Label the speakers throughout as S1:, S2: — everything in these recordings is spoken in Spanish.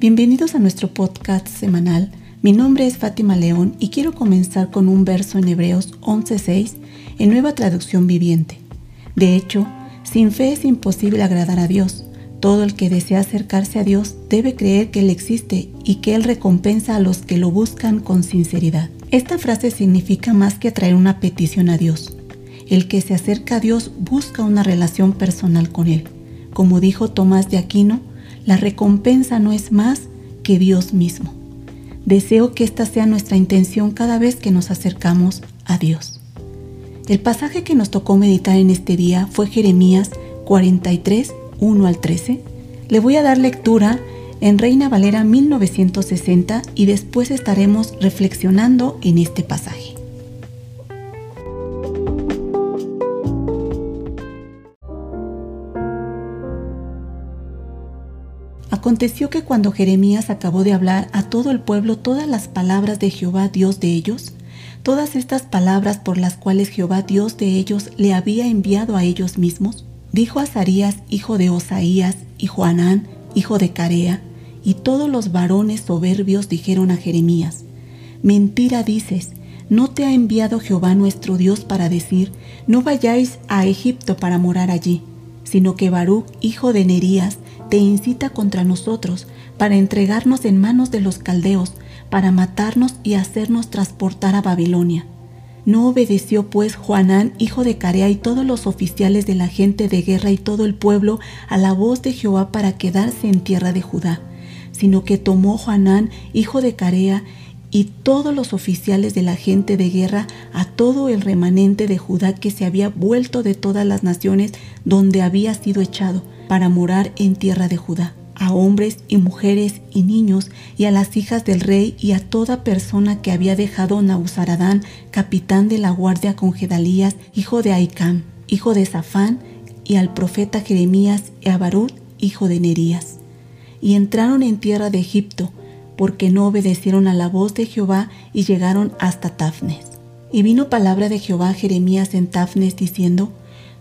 S1: Bienvenidos a nuestro podcast semanal. Mi nombre es Fátima León y quiero comenzar con un verso en Hebreos 11:6 en nueva traducción viviente. De hecho, sin fe es imposible agradar a Dios. Todo el que desea acercarse a Dios debe creer que Él existe y que Él recompensa a los que lo buscan con sinceridad. Esta frase significa más que traer una petición a Dios. El que se acerca a Dios busca una relación personal con Él. Como dijo Tomás de Aquino, la recompensa no es más que Dios mismo. Deseo que esta sea nuestra intención cada vez que nos acercamos a Dios. El pasaje que nos tocó meditar en este día fue Jeremías 43, 1 al 13. Le voy a dar lectura en Reina Valera 1960 y después estaremos reflexionando en este pasaje. Aconteció que cuando Jeremías acabó de hablar a todo el pueblo todas las palabras de Jehová Dios de ellos, todas estas palabras por las cuales Jehová Dios de ellos le había enviado a ellos mismos, dijo Azarías, hijo de Osaías, y Juanán, hijo de Carea, y todos los varones soberbios dijeron a Jeremías, Mentira dices, ¿no te ha enviado Jehová nuestro Dios para decir, no vayáis a Egipto para morar allí? Sino que Baruch, hijo de Nerías, te incita contra nosotros para entregarnos en manos de los caldeos, para matarnos y hacernos transportar a Babilonia. No obedeció pues Juanán, hijo de Carea, y todos los oficiales de la gente de guerra y todo el pueblo a la voz de Jehová para quedarse en tierra de Judá, sino que tomó Juanán, hijo de Carea, y todos los oficiales de la gente de guerra a todo el remanente de Judá que se había vuelto de todas las naciones donde había sido echado, para morar en tierra de Judá, a hombres y mujeres y niños, y a las hijas del rey y a toda persona que había dejado Nausaradán, capitán de la guardia con Gedalías, hijo de Aicam, hijo de Safán, y al profeta Jeremías y a Barut, hijo de Nerías. Y entraron en tierra de Egipto, porque no obedecieron a la voz de Jehová y llegaron hasta Tafnes. Y vino palabra de Jehová a Jeremías en Tafnes diciendo,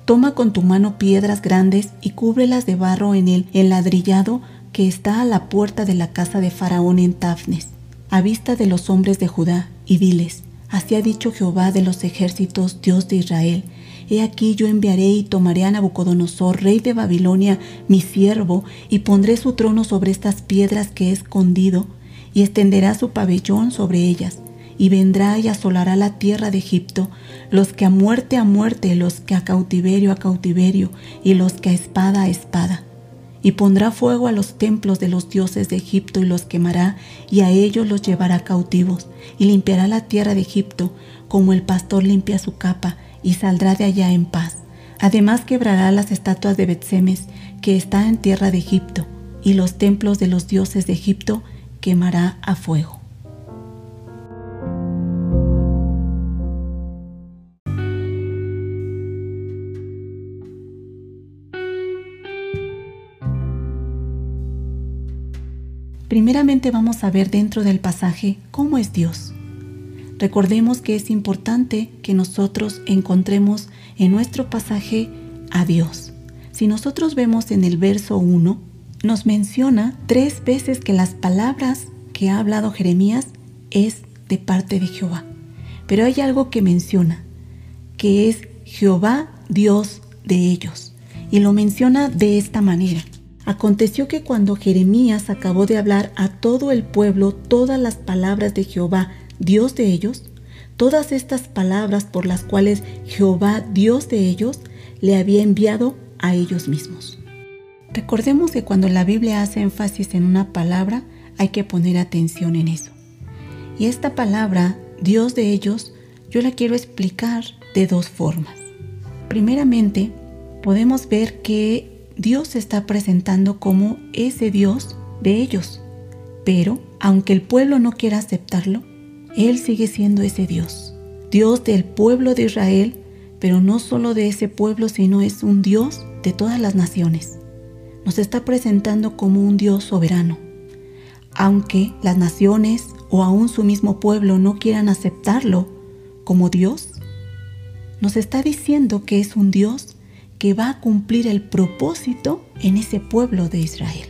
S1: Toma con tu mano piedras grandes y cúbrelas de barro en el enladrillado que está a la puerta de la casa de Faraón en Tafnes, a vista de los hombres de Judá, y diles, Así ha dicho Jehová de los ejércitos, Dios de Israel, He aquí yo enviaré y tomaré a Nabucodonosor, rey de Babilonia, mi siervo, y pondré su trono sobre estas piedras que he escondido, y extenderá su pabellón sobre ellas y vendrá y asolará la tierra de Egipto, los que a muerte a muerte, los que a cautiverio a cautiverio, y los que a espada a espada. Y pondrá fuego a los templos de los dioses de Egipto y los quemará, y a ellos los llevará cautivos, y limpiará la tierra de Egipto, como el pastor limpia su capa, y saldrá de allá en paz. Además quebrará las estatuas de Betsemes, que está en tierra de Egipto, y los templos de los dioses de Egipto quemará a fuego. Primeramente vamos a ver dentro del pasaje cómo es Dios. Recordemos que es importante que nosotros encontremos en nuestro pasaje a Dios. Si nosotros vemos en el verso 1, nos menciona tres veces que las palabras que ha hablado Jeremías es de parte de Jehová. Pero hay algo que menciona, que es Jehová Dios de ellos. Y lo menciona de esta manera. Aconteció que cuando Jeremías acabó de hablar a todo el pueblo todas las palabras de Jehová, Dios de ellos, todas estas palabras por las cuales Jehová, Dios de ellos, le había enviado a ellos mismos. Recordemos que cuando la Biblia hace énfasis en una palabra, hay que poner atención en eso. Y esta palabra, Dios de ellos, yo la quiero explicar de dos formas. Primeramente, podemos ver que Dios se está presentando como ese Dios de ellos. Pero, aunque el pueblo no quiera aceptarlo, Él sigue siendo ese Dios. Dios del pueblo de Israel, pero no solo de ese pueblo, sino es un Dios de todas las naciones. Nos está presentando como un Dios soberano. Aunque las naciones o aún su mismo pueblo no quieran aceptarlo como Dios, nos está diciendo que es un Dios que va a cumplir el propósito en ese pueblo de Israel.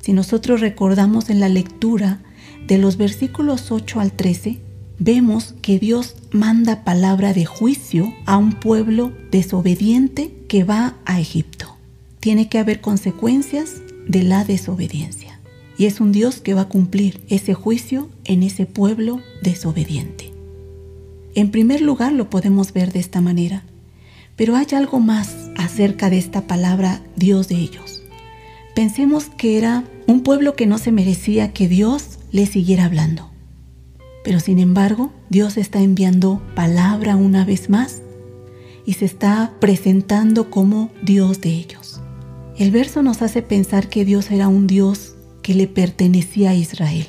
S1: Si nosotros recordamos en la lectura de los versículos 8 al 13, vemos que Dios manda palabra de juicio a un pueblo desobediente que va a Egipto. Tiene que haber consecuencias de la desobediencia. Y es un Dios que va a cumplir ese juicio en ese pueblo desobediente. En primer lugar lo podemos ver de esta manera, pero hay algo más acerca de esta palabra Dios de ellos. Pensemos que era un pueblo que no se merecía que Dios le siguiera hablando. Pero sin embargo, Dios está enviando palabra una vez más y se está presentando como Dios de ellos. El verso nos hace pensar que Dios era un Dios que le pertenecía a Israel.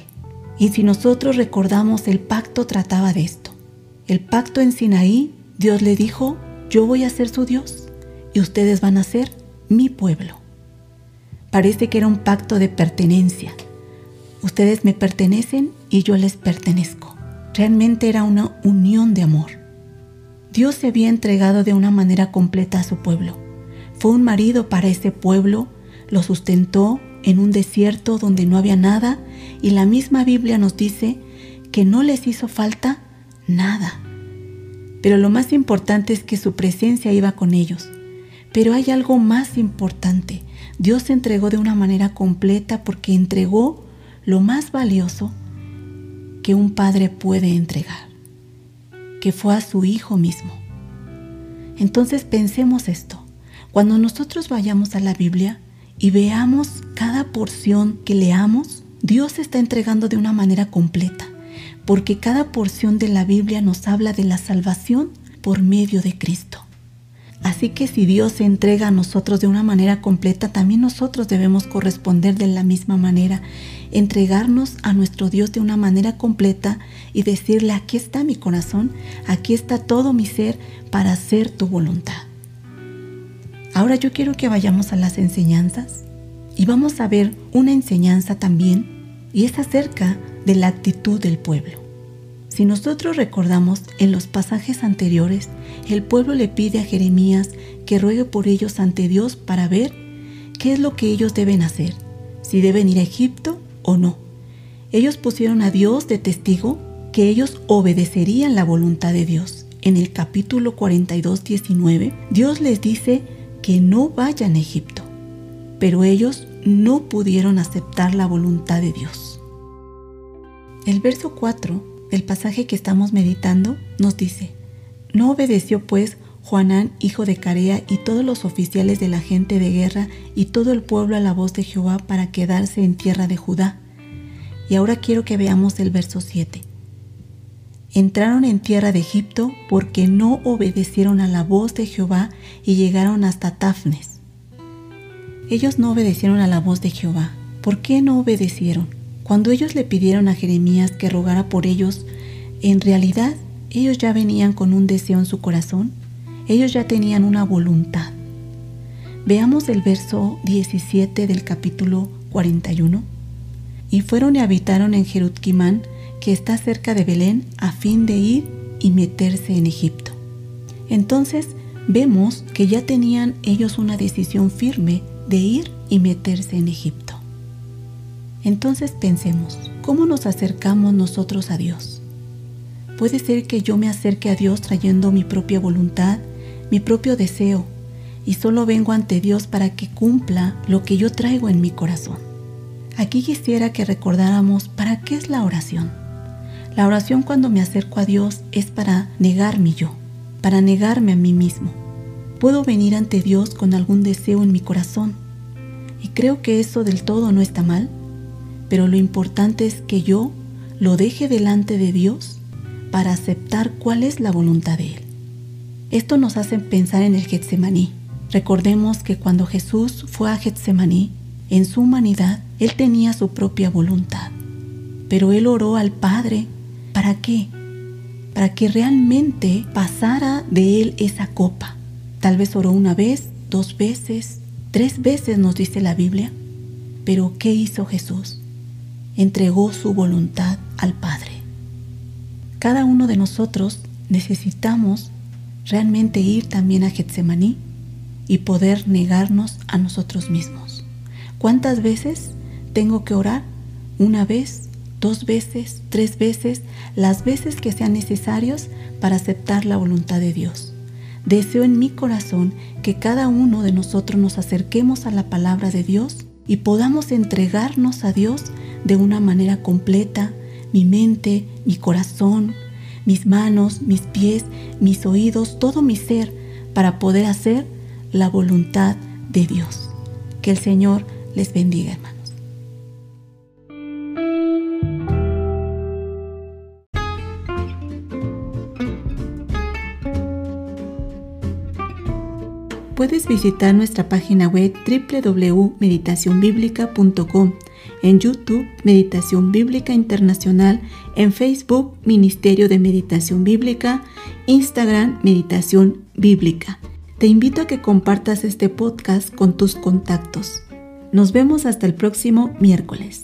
S1: Y si nosotros recordamos, el pacto trataba de esto. El pacto en Sinaí, Dios le dijo, yo voy a ser su Dios y ustedes van a ser mi pueblo. Parece que era un pacto de pertenencia. Ustedes me pertenecen y yo les pertenezco. Realmente era una unión de amor. Dios se había entregado de una manera completa a su pueblo. Fue un marido para ese pueblo, lo sustentó en un desierto donde no había nada y la misma Biblia nos dice que no les hizo falta nada. Pero lo más importante es que su presencia iba con ellos. Pero hay algo más importante. Dios se entregó de una manera completa porque entregó lo más valioso que un padre puede entregar, que fue a su hijo mismo. Entonces pensemos esto. Cuando nosotros vayamos a la Biblia y veamos cada porción que leamos, Dios está entregando de una manera completa, porque cada porción de la Biblia nos habla de la salvación por medio de Cristo. Así que si Dios se entrega a nosotros de una manera completa, también nosotros debemos corresponder de la misma manera, entregarnos a nuestro Dios de una manera completa y decirle, aquí está mi corazón, aquí está todo mi ser para hacer tu voluntad. Ahora yo quiero que vayamos a las enseñanzas y vamos a ver una enseñanza también y es acerca de la actitud del pueblo. Si nosotros recordamos en los pasajes anteriores, el pueblo le pide a Jeremías que ruegue por ellos ante Dios para ver qué es lo que ellos deben hacer, si deben ir a Egipto o no. Ellos pusieron a Dios de testigo que ellos obedecerían la voluntad de Dios. En el capítulo 42, 19, Dios les dice que no vayan a Egipto, pero ellos no pudieron aceptar la voluntad de Dios. El verso 4 el pasaje que estamos meditando nos dice, no obedeció pues Juanán, hijo de Carea, y todos los oficiales de la gente de guerra y todo el pueblo a la voz de Jehová para quedarse en tierra de Judá. Y ahora quiero que veamos el verso 7. Entraron en tierra de Egipto porque no obedecieron a la voz de Jehová y llegaron hasta Tafnes. Ellos no obedecieron a la voz de Jehová. ¿Por qué no obedecieron? Cuando ellos le pidieron a Jeremías que rogara por ellos, en realidad ellos ya venían con un deseo en su corazón, ellos ya tenían una voluntad. Veamos el verso 17 del capítulo 41. Y fueron y habitaron en Jerutquimán, que está cerca de Belén, a fin de ir y meterse en Egipto. Entonces vemos que ya tenían ellos una decisión firme de ir y meterse en Egipto. Entonces pensemos, ¿cómo nos acercamos nosotros a Dios? Puede ser que yo me acerque a Dios trayendo mi propia voluntad, mi propio deseo, y solo vengo ante Dios para que cumpla lo que yo traigo en mi corazón. Aquí quisiera que recordáramos para qué es la oración. La oración cuando me acerco a Dios es para negarme yo, para negarme a mí mismo. Puedo venir ante Dios con algún deseo en mi corazón, y creo que eso del todo no está mal pero lo importante es que yo lo deje delante de Dios para aceptar cuál es la voluntad de Él. Esto nos hace pensar en el Getsemaní. Recordemos que cuando Jesús fue a Getsemaní, en su humanidad, Él tenía su propia voluntad. Pero Él oró al Padre. ¿Para qué? Para que realmente pasara de Él esa copa. Tal vez oró una vez, dos veces, tres veces nos dice la Biblia. Pero ¿qué hizo Jesús? Entregó su voluntad al Padre. Cada uno de nosotros necesitamos realmente ir también a Getsemaní y poder negarnos a nosotros mismos. ¿Cuántas veces tengo que orar una vez, dos veces, tres veces, las veces que sean necesarios para aceptar la voluntad de Dios. Deseo en mi corazón que cada uno de nosotros nos acerquemos a la palabra de Dios y podamos entregarnos a Dios de una manera completa, mi mente, mi corazón, mis manos, mis pies, mis oídos, todo mi ser, para poder hacer la voluntad de Dios. Que el Señor les bendiga, hermanos. Puedes visitar nuestra página web www.meditacionbiblica.com, en YouTube Meditación Bíblica Internacional, en Facebook Ministerio de Meditación Bíblica, Instagram Meditación Bíblica. Te invito a que compartas este podcast con tus contactos. Nos vemos hasta el próximo miércoles.